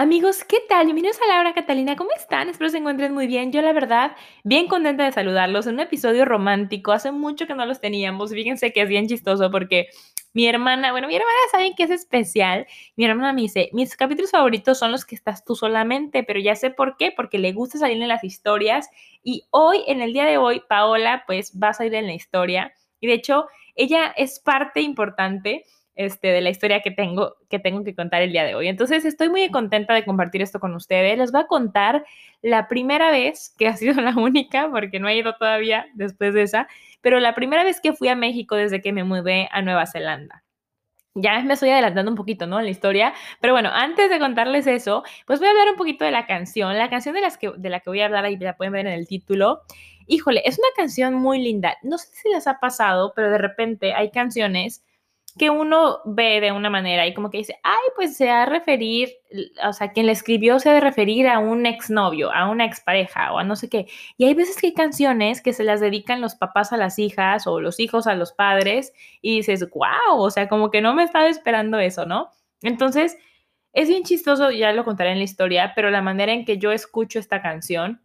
Amigos, ¿qué tal? Bienvenidos a Laura Catalina, ¿cómo están? Espero se encuentren muy bien. Yo la verdad, bien contenta de saludarlos en un episodio romántico. Hace mucho que no los teníamos. Fíjense que es bien chistoso porque mi hermana, bueno, mi hermana saben que es especial. Mi hermana me dice, mis capítulos favoritos son los que estás tú solamente, pero ya sé por qué, porque le gusta salir en las historias. Y hoy, en el día de hoy, Paola, pues va a salir en la historia. Y de hecho, ella es parte importante este, de la historia que tengo, que tengo que contar el día de hoy. Entonces, estoy muy contenta de compartir esto con ustedes. Les voy a contar la primera vez, que ha sido la única, porque no he ido todavía después de esa, pero la primera vez que fui a México desde que me mudé a Nueva Zelanda. Ya me estoy adelantando un poquito, ¿no? En la historia. Pero bueno, antes de contarles eso, pues voy a hablar un poquito de la canción. La canción de, las que, de la que voy a hablar, ahí la pueden ver en el título. Híjole, es una canción muy linda. No sé si les ha pasado, pero de repente hay canciones que uno ve de una manera y como que dice, ay, pues se ha referir, o sea, quien le escribió se ha de referir a un exnovio, a una expareja o a no sé qué. Y hay veces que hay canciones que se las dedican los papás a las hijas o los hijos a los padres y dices, wow, o sea, como que no me estaba esperando eso, ¿no? Entonces, es bien chistoso, ya lo contaré en la historia, pero la manera en que yo escucho esta canción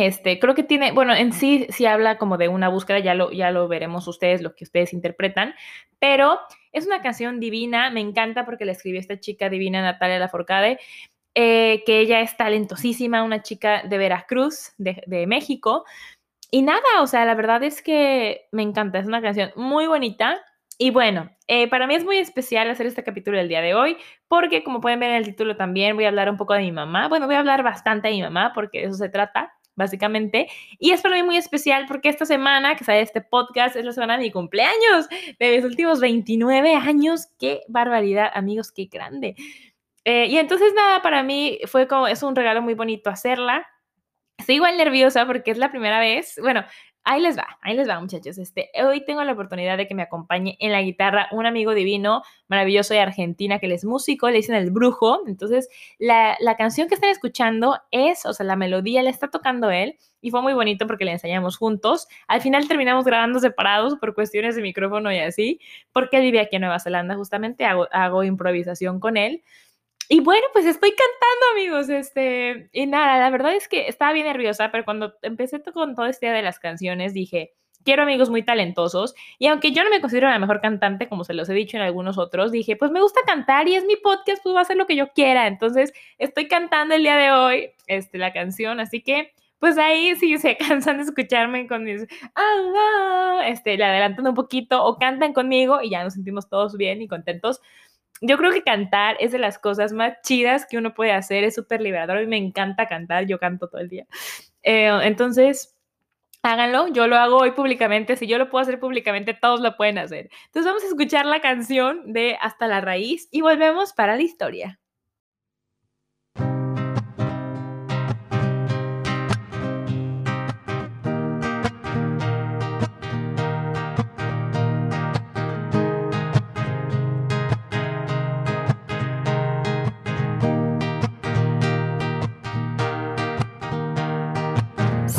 este, creo que tiene, bueno, en sí sí habla como de una búsqueda, ya lo, ya lo veremos ustedes, lo que ustedes interpretan, pero es una canción divina, me encanta porque la escribió esta chica divina, Natalia Laforcade, eh, que ella es talentosísima, una chica de Veracruz, de, de México, y nada, o sea, la verdad es que me encanta, es una canción muy bonita, y bueno, eh, para mí es muy especial hacer este capítulo el día de hoy, porque como pueden ver en el título también voy a hablar un poco de mi mamá. Bueno, voy a hablar bastante de mi mamá, porque de eso se trata básicamente. Y es para mí muy especial porque esta semana que sale este podcast es la semana de mi cumpleaños, de mis últimos 29 años. ¡Qué barbaridad, amigos! ¡Qué grande! Eh, y entonces nada, para mí fue como, es un regalo muy bonito hacerla. Estoy igual nerviosa porque es la primera vez, bueno, Ahí les va, ahí les va, muchachos. Este, hoy tengo la oportunidad de que me acompañe en la guitarra un amigo divino, maravilloso de Argentina, que él es músico, le dicen el brujo. Entonces, la, la canción que están escuchando es, o sea, la melodía la está tocando él y fue muy bonito porque le enseñamos juntos. Al final terminamos grabando separados por cuestiones de micrófono y así, porque él vive aquí en Nueva Zelanda, justamente hago improvisación con él. Y bueno, pues estoy cantando, amigos. Este, y nada, la verdad es que estaba bien nerviosa, pero cuando empecé con todo este día de las canciones, dije, quiero amigos muy talentosos. Y aunque yo no me considero la mejor cantante, como se los he dicho en algunos otros, dije, pues me gusta cantar y es mi podcast, pues voy a hacer lo que yo quiera. Entonces, estoy cantando el día de hoy este, la canción, así que pues ahí sí se cansan de escucharme con mis, ah, ah", este, le adelantan un poquito o cantan conmigo y ya nos sentimos todos bien y contentos yo creo que cantar es de las cosas más chidas que uno puede hacer, es súper liberador. A mí me encanta cantar, yo canto todo el día. Eh, entonces, háganlo, yo lo hago hoy públicamente, si yo lo puedo hacer públicamente, todos lo pueden hacer. Entonces vamos a escuchar la canción de Hasta la raíz y volvemos para la historia.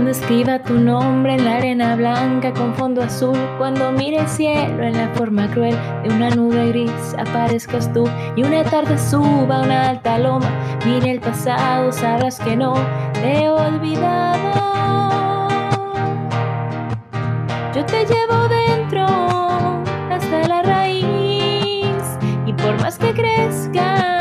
Cuando escriba tu nombre en la arena blanca con fondo azul, cuando mire el cielo en la forma cruel de una nube gris, aparezcas tú y una tarde suba una alta loma, mire el pasado, sabrás que no te he olvidado. Yo te llevo dentro hasta la raíz y por más que crezca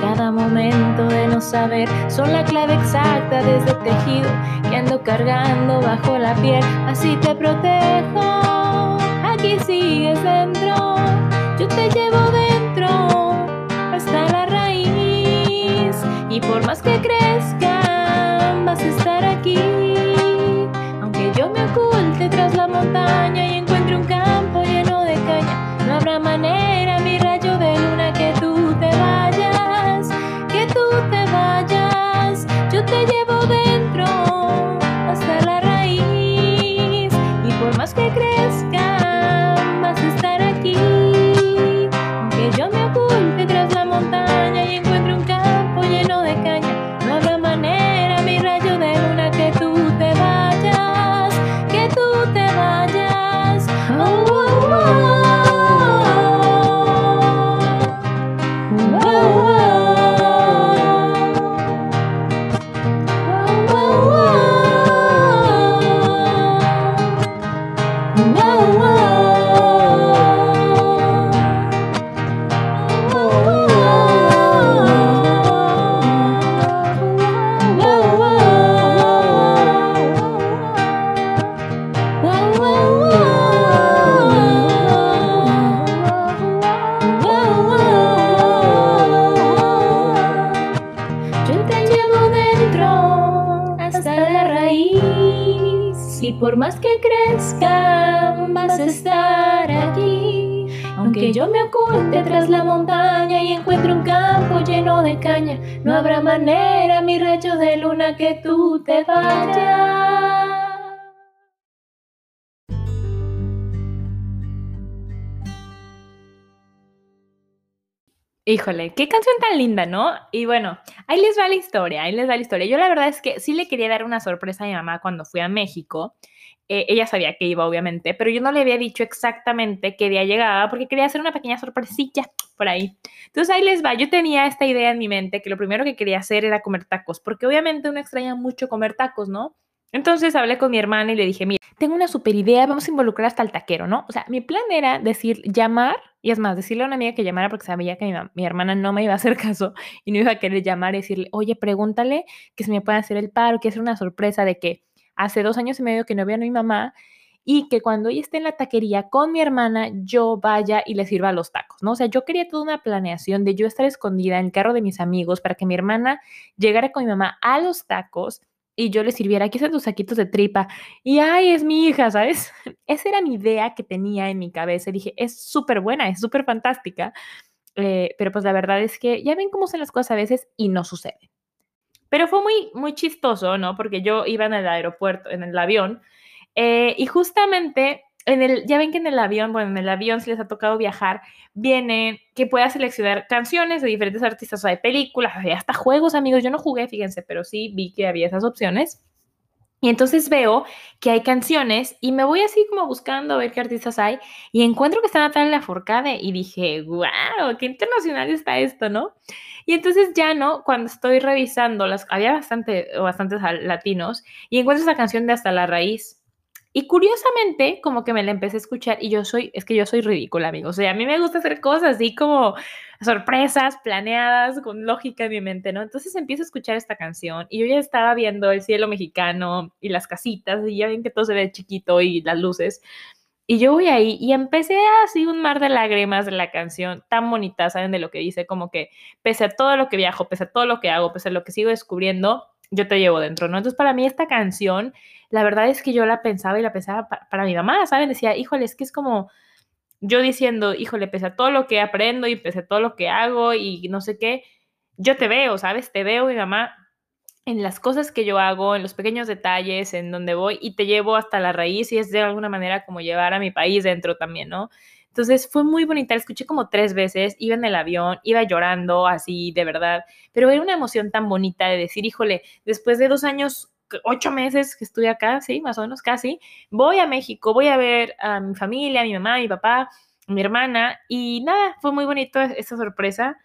cada momento de no saber son la clave exacta de ese tejido que ando cargando bajo la piel. Así te protejo, aquí sigues dentro, yo te llevo dentro hasta la raíz y por más que crezcan Aunque yo me oculte tras la montaña y encuentre un campo lleno de caña, no habrá manera, mi rayo de luna, que tú te vayas. Híjole, qué canción tan linda, ¿no? Y bueno, ahí les va la historia, ahí les va la historia. Yo la verdad es que sí le quería dar una sorpresa a mi mamá cuando fui a México. Eh, ella sabía que iba, obviamente, pero yo no le había dicho exactamente qué día llegaba porque quería hacer una pequeña sorpresilla por ahí. Entonces ahí les va, yo tenía esta idea en mi mente que lo primero que quería hacer era comer tacos, porque obviamente uno extraña mucho comer tacos, ¿no? Entonces hablé con mi hermana y le dije, mira, tengo una super idea, vamos a involucrar hasta el taquero, ¿no? O sea, mi plan era decir, llamar, y es más, decirle a una amiga que llamara porque sabía que mi, mi hermana no me iba a hacer caso y no iba a querer llamar y decirle, oye, pregúntale que si me puede hacer el paro, que es una sorpresa de que hace dos años y medio que no veo a mi mamá y que cuando ella esté en la taquería con mi hermana, yo vaya y le sirva los tacos, ¿no? O sea, yo quería toda una planeación de yo estar escondida en el carro de mis amigos para que mi hermana llegara con mi mamá a los tacos y yo le sirviera, aquí están tus saquitos de tripa. Y ay, es mi hija, ¿sabes? Esa era mi idea que tenía en mi cabeza. Dije, es súper buena, es súper fantástica. Eh, pero pues la verdad es que ya ven cómo son las cosas a veces y no sucede. Pero fue muy, muy chistoso, ¿no? Porque yo iba en el aeropuerto, en el avión, eh, y justamente en el, ya ven que en el avión, bueno, en el avión si les ha tocado viajar, viene que puedas seleccionar canciones de diferentes artistas, o sea, de películas, hasta juegos, amigos. Yo no jugué, fíjense, pero sí vi que había esas opciones. Y entonces veo que hay canciones y me voy así como buscando a ver qué artistas hay y encuentro que está Natalia Lafourcade y dije, wow, qué internacional está esto, ¿no? Y entonces ya no, cuando estoy revisando, las, había bastante, bastantes latinos y encuentro esa canción de Hasta la Raíz. Y curiosamente, como que me la empecé a escuchar y yo soy, es que yo soy ridícula, amigos. O sea, a mí me gusta hacer cosas así como sorpresas, planeadas, con lógica en mi mente, ¿no? Entonces empiezo a escuchar esta canción y yo ya estaba viendo el cielo mexicano y las casitas y ya ven que todo se ve chiquito y las luces. Y yo voy ahí y empecé así un mar de lágrimas de la canción, tan bonita, ¿saben? De lo que dice, como que pese a todo lo que viajo, pese a todo lo que hago, pese a lo que sigo descubriendo, yo te llevo dentro, ¿no? Entonces, para mí esta canción, la verdad es que yo la pensaba y la pensaba pa- para mi mamá, ¿saben? Decía, híjole, es que es como yo diciendo, híjole, pese a todo lo que aprendo y pese a todo lo que hago y no sé qué, yo te veo, ¿sabes? Te veo, mi mamá, en las cosas que yo hago, en los pequeños detalles, en donde voy y te llevo hasta la raíz y es de alguna manera como llevar a mi país dentro también, ¿no? Entonces fue muy bonita, escuché como tres veces, iba en el avión, iba llorando así, de verdad, pero era una emoción tan bonita de decir, híjole, después de dos años, ocho meses que estuve acá, sí, más o menos casi, voy a México, voy a ver a mi familia, a mi mamá, a mi papá, a mi hermana, y nada, fue muy bonito esa sorpresa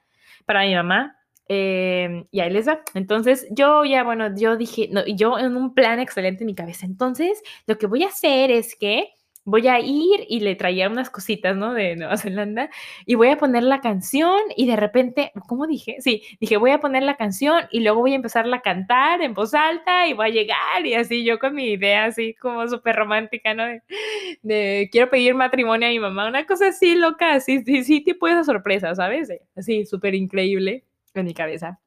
para mi mamá. Eh, y ahí les va. Entonces, yo ya, bueno, yo dije, no, yo en un plan excelente en mi cabeza. Entonces, lo que voy a hacer es que voy a ir y le traía unas cositas, ¿no? De Nueva Zelanda y voy a poner la canción y de repente, ¿cómo dije? Sí, dije, voy a poner la canción y luego voy a empezar a cantar en voz alta y voy a llegar y así yo con mi idea así como súper romántica, ¿no? De, quiero pedir matrimonio a mi mamá, una cosa así loca, así, sí, sí, tipo esa sorpresa, ¿sabes? Así, súper increíble en mi cabeza.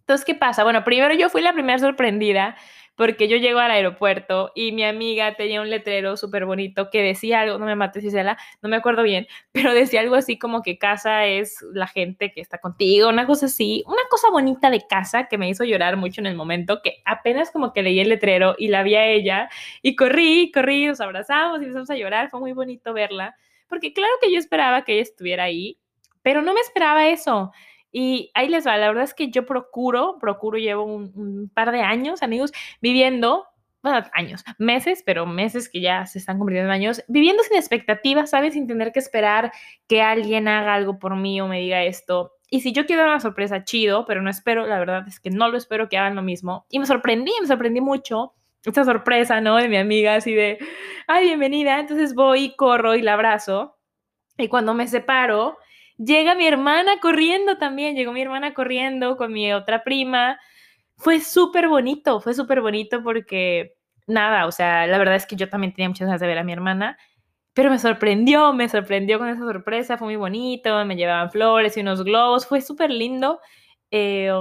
Entonces, ¿qué pasa? Bueno, primero yo fui la primera sorprendida porque yo llego al aeropuerto y mi amiga tenía un letrero súper bonito que decía algo, no me mates Gisela, no me acuerdo bien, pero decía algo así como que casa es la gente que está contigo, una cosa así, una cosa bonita de casa que me hizo llorar mucho en el momento, que apenas como que leí el letrero y la vi a ella y corrí, corrí, nos abrazamos y empezamos a llorar, fue muy bonito verla, porque claro que yo esperaba que ella estuviera ahí, pero no me esperaba eso. Y ahí les va, la verdad es que yo procuro, procuro, llevo un, par de años, amigos, viviendo, bueno, años, meses, pero meses que ya se están convirtiendo en años, viviendo sin expectativas, ¿sabes? Sin tener que esperar que alguien haga algo por mí o me diga esto. Y si yo quiero una sorpresa, chido, pero no espero, la verdad es que no lo espero que hagan lo mismo. Y me sorprendí, me sorprendí mucho esta sorpresa, ¿no? De mi amiga, así de, ay, bienvenida. Entonces voy, corro y la abrazo. Y cuando me separo, Llega mi hermana corriendo también, llegó mi hermana corriendo con mi otra prima. Fue súper bonito, fue súper bonito porque nada, o sea, la verdad es que yo también tenía muchas ganas de ver a mi hermana, pero me sorprendió, me sorprendió con esa sorpresa, fue muy bonito, me llevaban flores y unos globos, fue súper lindo. Eh,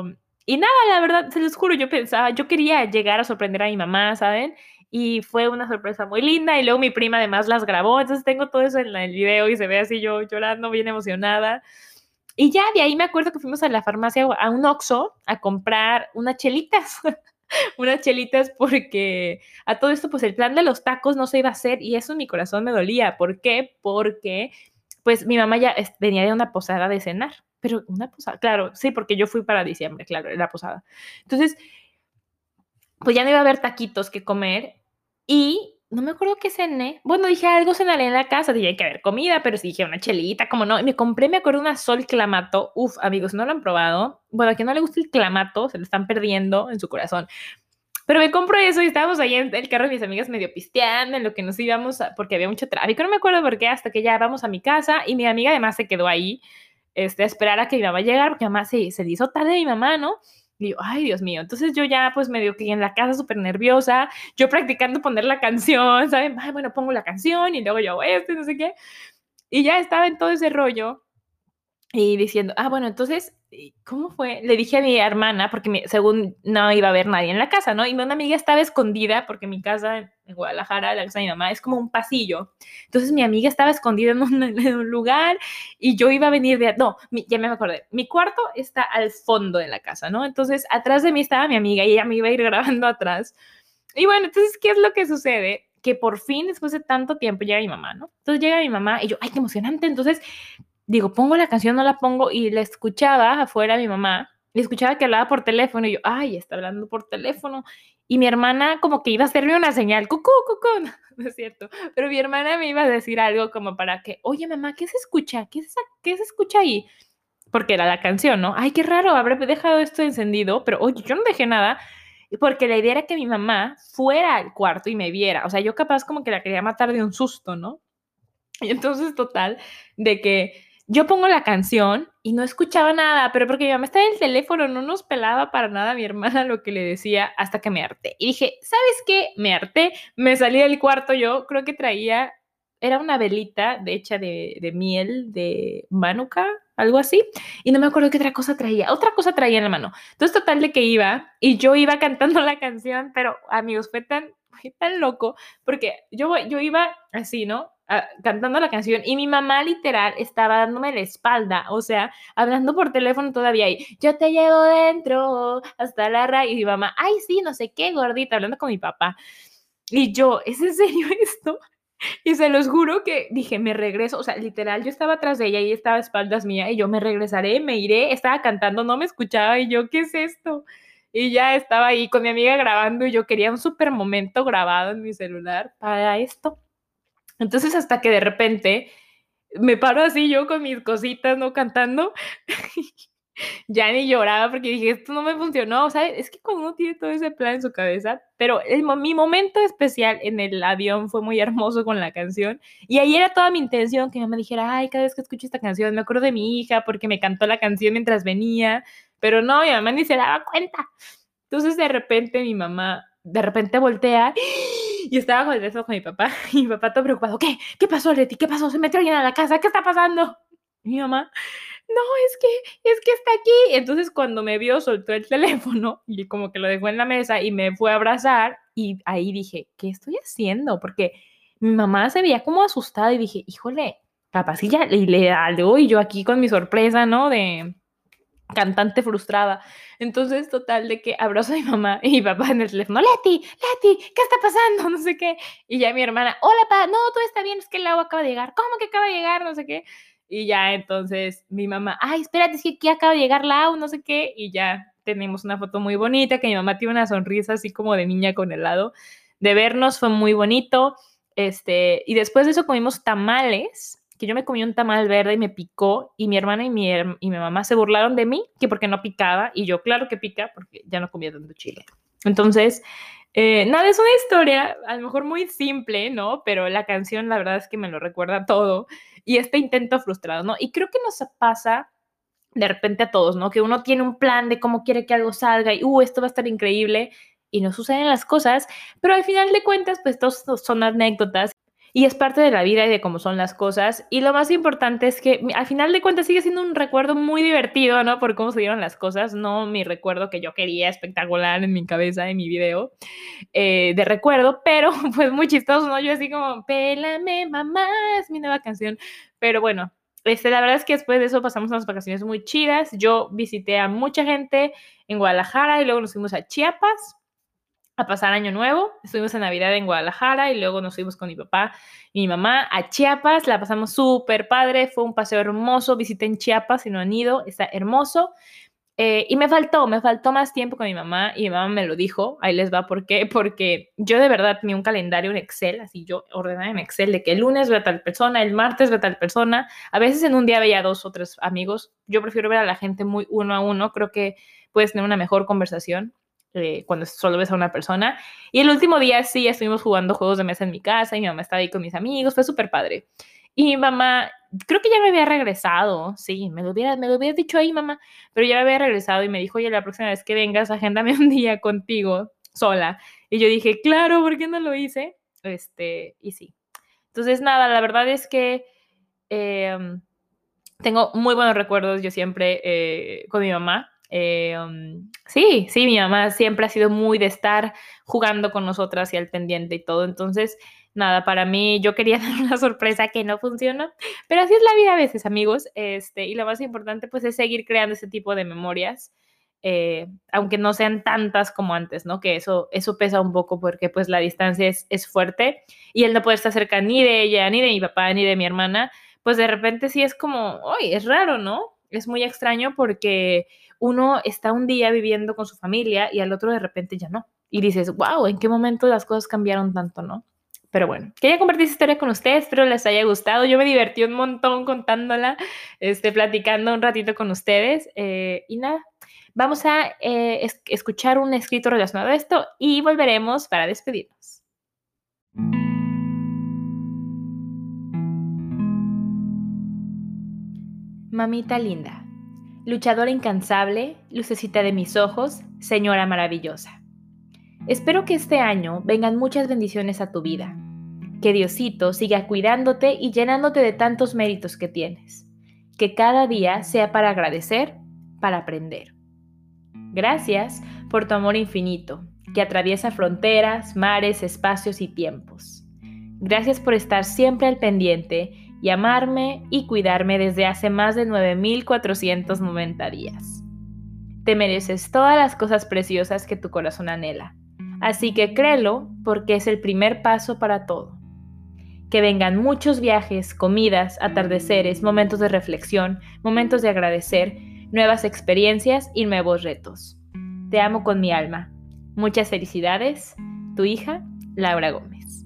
y nada, la verdad, se los juro, yo pensaba, yo quería llegar a sorprender a mi mamá, ¿saben? Y fue una sorpresa muy linda y luego mi prima además las grabó, entonces tengo todo eso en el video y se ve así yo llorando, bien emocionada. Y ya de ahí me acuerdo que fuimos a la farmacia, a un Oxxo, a comprar unas chelitas, unas chelitas porque a todo esto pues el plan de los tacos no se iba a hacer y eso mi corazón me dolía. ¿Por qué? Porque pues mi mamá ya venía de una posada de cenar, pero una posada, claro, sí, porque yo fui para diciembre, claro, la posada. Entonces, pues ya no iba a haber taquitos que comer y no me acuerdo qué cené. Bueno, dije algo cenaré en la casa, dije que haber comida, pero sí dije una chelita, como no. Y me compré, me acuerdo, una sol clamato. Uf, amigos, no lo han probado. Bueno, a quien no le gusta el clamato, se lo están perdiendo en su corazón. Pero me compro eso y estábamos ahí en el carro de mis amigas medio pisteando en lo que nos íbamos, porque había mucho tráfico. No me acuerdo por qué, hasta que ya vamos a mi casa y mi amiga además se quedó ahí este, a esperar a que mi mamá llegara, porque además se, se le hizo tarde a mi mamá, ¿no? Y yo, ay, Dios mío. Entonces yo ya, pues medio que en la casa súper nerviosa, yo practicando poner la canción, ¿saben? Ay, bueno, pongo la canción y luego yo hago esto y no sé qué. Y ya estaba en todo ese rollo y diciendo, ah, bueno, entonces ¿cómo fue? Le dije a mi hermana, porque según no iba a haber nadie en la casa, ¿no? Y una amiga estaba escondida, porque mi casa en Guadalajara, la casa de mi mamá, es como un pasillo. Entonces mi amiga estaba escondida en un, lugar y yo iba a venir de... No, ya me acordé. Mi cuarto está al fondo de la casa, ¿no? Entonces atrás de mí estaba mi amiga y ella me iba a ir grabando atrás. Y bueno, entonces, ¿qué es lo que sucede? Que por fin, después de tanto tiempo, llega mi mamá, ¿no? Entonces llega mi mamá y yo, ay, qué emocionante. Entonces digo, pongo la canción, no la pongo, y la escuchaba afuera mi mamá, y escuchaba que hablaba por teléfono, y yo, ay, está hablando por teléfono. Y mi hermana como que iba a hacerme una señal, cucú, cucú, no, es cierto, pero mi hermana me iba a decir algo como para que, oye mamá, ¿qué se escucha? ¿Qué, es ¿Qué se escucha ahí? Porque era la canción, ¿no? Ay, qué raro, habré dejado esto encendido, pero oye, yo no dejé nada, porque la idea era que mi mamá fuera al cuarto y me viera, o sea, yo capaz como que la quería matar de un susto, ¿no? Y entonces, total, de que yo pongo la canción y no escuchaba nada, pero porque mi mamá estaba en el teléfono, no nos pelaba para nada a mi hermana lo que le decía hasta que me harté. Y dije, ¿sabes qué? Me harté, me salí del cuarto yo, creo que traía, era una velita hecha de, de miel de manuka, algo así, y no me acuerdo qué otra cosa traía, otra cosa traía en la mano. Entonces, total de que iba y yo iba cantando la canción, pero amigos, fue tan, fue tan loco, porque yo, yo iba así, ¿no? Ah, cantando la canción y mi mamá literal estaba dándome la espalda, o sea, hablando por teléfono todavía y yo te llevo dentro hasta la raíz y mi mamá, ay, sí, no sé qué, gordita, hablando con mi papá. Y yo, ¿es en serio esto? Y se los juro que dije, me regreso, o sea, literal, yo estaba atrás de ella y estaba a espaldas mía y yo me regresaré, me iré, estaba cantando, no me escuchaba y yo, ¿qué es esto? Y ya estaba ahí con mi amiga grabando y yo quería un súper momento grabado en mi celular para esto. Entonces hasta que de repente me paro así yo con mis cositas, ¿no? Cantando. ya ni lloraba porque dije, esto no me funcionó, ¿sabes? Es que cuando uno tiene todo ese plan en su cabeza, pero el, mi momento especial en el avión fue muy hermoso con la canción y ahí era toda mi intención que mi mamá dijera, ay, cada vez que escucho esta canción me acuerdo de mi hija porque me cantó la canción mientras venía, pero no, mi mamá ni se daba cuenta. Entonces de repente mi mamá, de repente voltea y estaba con el beso con mi papá y mi papá todo preocupado, ¿qué? ¿Qué pasó, Leti? ¿Qué pasó? Se metió alguien a la casa, ¿qué está pasando? mi mamá, no, es que, es que está aquí. Entonces cuando me vio, soltó el teléfono y como que lo dejó en la mesa y me fue a abrazar y ahí dije, ¿qué estoy haciendo? Porque mi mamá se veía como asustada y dije, híjole, capaz y ya le, le y yo aquí con mi sorpresa, ¿no? De cantante frustrada. Entonces, total, de que abrazo a mi mamá y mi papá en el teléfono, Leti, Leti, ¿qué está pasando? No sé qué. Y ya mi hermana, hola, pa, no, todo está bien, es que el agua acaba de llegar. ¿Cómo que acaba de llegar? No sé qué. Y ya entonces mi mamá, ay, espérate, es que aquí acaba de llegar la AU, no sé qué, y ya tenemos una foto muy bonita, que mi mamá tiene una sonrisa así como de niña con helado. De vernos fue muy bonito. Este, y después de eso comimos tamales, que yo me comí un tamal verde y me picó, y mi hermana y mi, y mi mamá se burlaron de mí, que porque no picaba, y yo, claro que pica, porque ya no comía tanto chile. Entonces, eh, nada, es una historia a lo mejor muy simple, ¿no? Pero la canción, la verdad es que me lo recuerda todo y este intento frustrado, ¿no? Y creo que nos pasa de repente a todos, ¿no? Que uno tiene un plan de cómo quiere que algo salga y, uh, esto va a estar increíble y no suceden las cosas, pero al final de cuentas, pues todos son anécdotas y es parte de la vida y de cómo son las cosas. Y lo más importante es que al final de cuentas sigue siendo un recuerdo muy divertido, ¿no? Por cómo se dieron las cosas, no mi recuerdo que yo quería espectacular en mi cabeza, en mi video eh, de recuerdo, pero pues muy chistoso, ¿no? Yo así como, pélame, mamá, es mi nueva canción. Pero bueno, este, la verdad es que después de eso pasamos unas vacaciones muy chidas. Yo visité a mucha gente en Guadalajara y luego nos fuimos a Chiapas a pasar Año Nuevo. Estuvimos en Navidad en Guadalajara y luego nos fuimos con mi papá y mi mamá a Chiapas. La pasamos súper padre, fue un paseo hermoso. Visité en Chiapas, si no han ido, está hermoso. Eh, y me faltó, me faltó más tiempo con mi mamá y mi mamá me lo dijo. Ahí les va, ¿por qué? Porque yo de verdad tenía un calendario en Excel, así yo ordenaba en Excel de que el lunes ve a tal persona, el martes ve a tal persona. A veces en un día veía dos o tres amigos. Yo prefiero ver a la gente muy uno a uno, creo que puedes tener una mejor conversación. Eh, cuando solo ves a una persona. Y el último día sí estuvimos jugando juegos de mesa en mi casa y mi mamá estaba ahí con mis amigos, fue súper padre. Y mi mamá, creo que ya me había regresado, sí, me lo, hubiera, me lo hubiera dicho ahí, mamá, pero ya me había regresado y me dijo, oye, la próxima vez que vengas, agéndame un día contigo, sola. Y yo dije, claro, ¿por qué no lo hice? Este, y sí. Entonces, nada, la verdad es que em, tengo muy buenos recuerdos yo siempre eh, con mi mamá. Eh, um, sí, sí, mi mamá siempre ha sido muy de estar jugando con nosotras y al pendiente y todo. Entonces, nada, para mí yo quería dar una sorpresa que no funcionó, pero así es la vida a veces, amigos. Este, y lo más importante, pues, es seguir creando ese tipo de memorias. Eh, aunque no sean tantas como antes, ¿no? Que eso, eso pesa un poco porque pues la distancia es, es fuerte y él no puede estar cerca ni de ella, ni de mi papá, ni de mi hermana, pues de repente sí es como, uy, es raro, ¿no? Es muy extraño porque uno está un día viviendo con su familia y al otro de repente ya no. Y dices, wow, ¿en qué momento las cosas cambiaron tanto, no? Pero bueno, quería compartir esta historia con ustedes, espero les haya gustado. Yo me divertí un montón contándola, este, platicando un ratito con ustedes. Eh, y nada, vamos a eh, escuchar un escrito relacionado a esto y volveremos para despedirnos. Mamita linda luchadora incansable, lucecita de mis ojos, señora maravillosa. Espero que este año vengan muchas bendiciones a tu vida, que Diosito siga cuidándote y llenándote de tantos méritos que tienes, que cada día sea para agradecer, para aprender. Gracias por tu amor infinito, que atraviesa fronteras, mares, espacios y tiempos. Gracias por estar siempre al pendiente y amarme y cuidarme desde hace más de 9.490 días. Te mereces todas las cosas preciosas que tu corazón anhela, así que créelo porque es el primer paso para todo. Que vengan muchos viajes, comidas, atardeceres, momentos de reflexión, momentos de agradecer, nuevas experiencias y nuevos retos. Te amo con mi alma. Muchas felicidades, tu hija, Laura Gómez.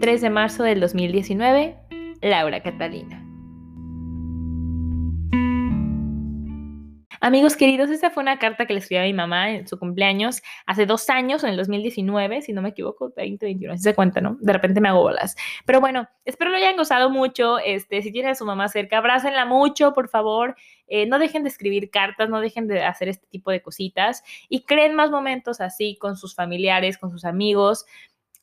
3 de marzo del 2019, Laura Catalina. Amigos queridos, esta fue una carta que le escribí a mi mamá en su cumpleaños hace dos años, en el 2019, si no me equivoco, 2021, si se cuenta, ¿no? De repente me hago bolas. Pero bueno, espero lo hayan gozado mucho. Este, si tienen a su mamá cerca, abrácenla mucho, por favor. Eh, no dejen de escribir cartas, no dejen de hacer este tipo de cositas y creen más momentos así con sus familiares, con sus amigos.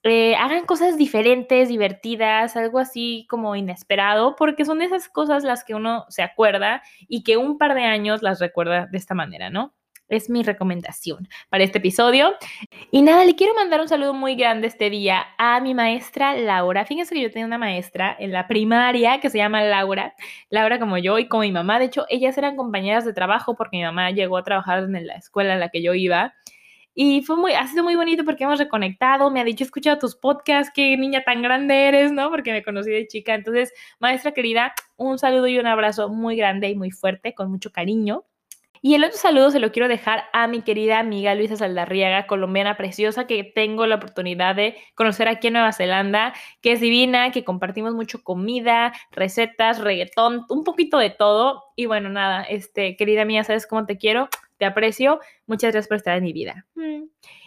Eh, hagan cosas diferentes, divertidas, algo así como inesperado, porque son esas cosas las que uno se acuerda y que un par de años las recuerda de esta manera, ¿no? Es mi recomendación para este episodio. Y nada, le quiero mandar un saludo muy grande este día a mi maestra Laura. Fíjense que yo tenía una maestra en la primaria que se llama Laura. Laura como yo y como mi mamá. De hecho, ellas eran compañeras de trabajo porque mi mamá llegó a trabajar en la escuela en la que yo iba. Y fue muy, ha sido muy bonito porque hemos reconectado, me ha dicho, he escuchado tus podcasts, qué niña tan grande eres, ¿no? Porque me conocí de chica. Entonces, maestra querida, un saludo y un abrazo muy grande y muy fuerte, con mucho cariño. Y el otro saludo se lo quiero dejar a mi querida amiga Luisa Saldarriaga, colombiana preciosa, que tengo la oportunidad de conocer aquí en Nueva Zelanda, que es divina, que compartimos mucho comida, recetas, reggaetón, un poquito de todo. Y bueno, nada, este, querida mía, ¿sabes cómo te quiero? Te aprecio. Muchas gracias por estar en mi vida. Mm.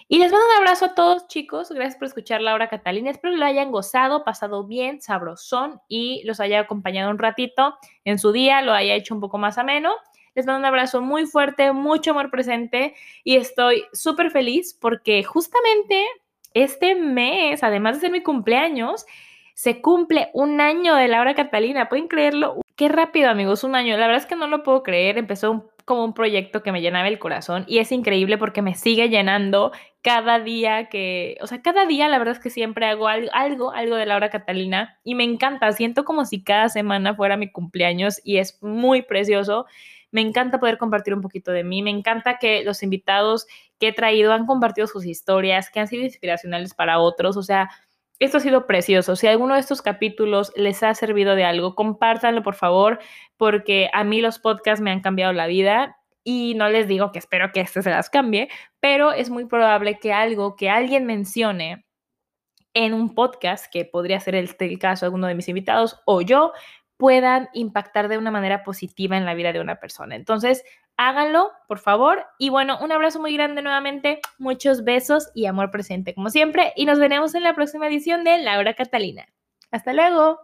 Y les mando un abrazo a todos, chicos. Gracias por escuchar Laura Catalina. Espero que lo hayan gozado, pasado bien, sabrosón y los haya acompañado un ratito en su día, lo haya hecho un poco más ameno. Les mando un abrazo muy fuerte, mucho amor presente y estoy súper feliz porque justamente este mes, además de ser mi cumpleaños, se cumple un año de Laura Catalina. ¿Pueden creerlo? Qué rápido, amigos, un año. La verdad es que no lo puedo creer. Empezó como un proyecto que me llenaba el corazón y es increíble porque me sigue llenando cada día que, o sea, cada día la verdad es que siempre hago algo, algo, de Laura Catalina y me encanta, siento como si cada semana fuera mi cumpleaños y es muy precioso. Me encanta poder compartir un poquito de mí, me encanta que los invitados que he traído han compartido sus historias, que han sido inspiracionales para otros, o sea, esto ha sido precioso. Si alguno de estos capítulos les ha servido de algo, compártanlo por favor, porque a mí los podcasts me han cambiado la vida y no les digo que espero que este se las cambie, pero es muy probable que algo que alguien mencione en un podcast, que podría ser el, el caso de alguno de mis invitados o yo, puedan impactar de una manera positiva en la vida de una persona. Entonces, háganlo, por favor. Y bueno, un abrazo muy grande nuevamente, muchos besos y amor presente como siempre. Y nos veremos en la próxima edición de Laura Catalina. Hasta luego.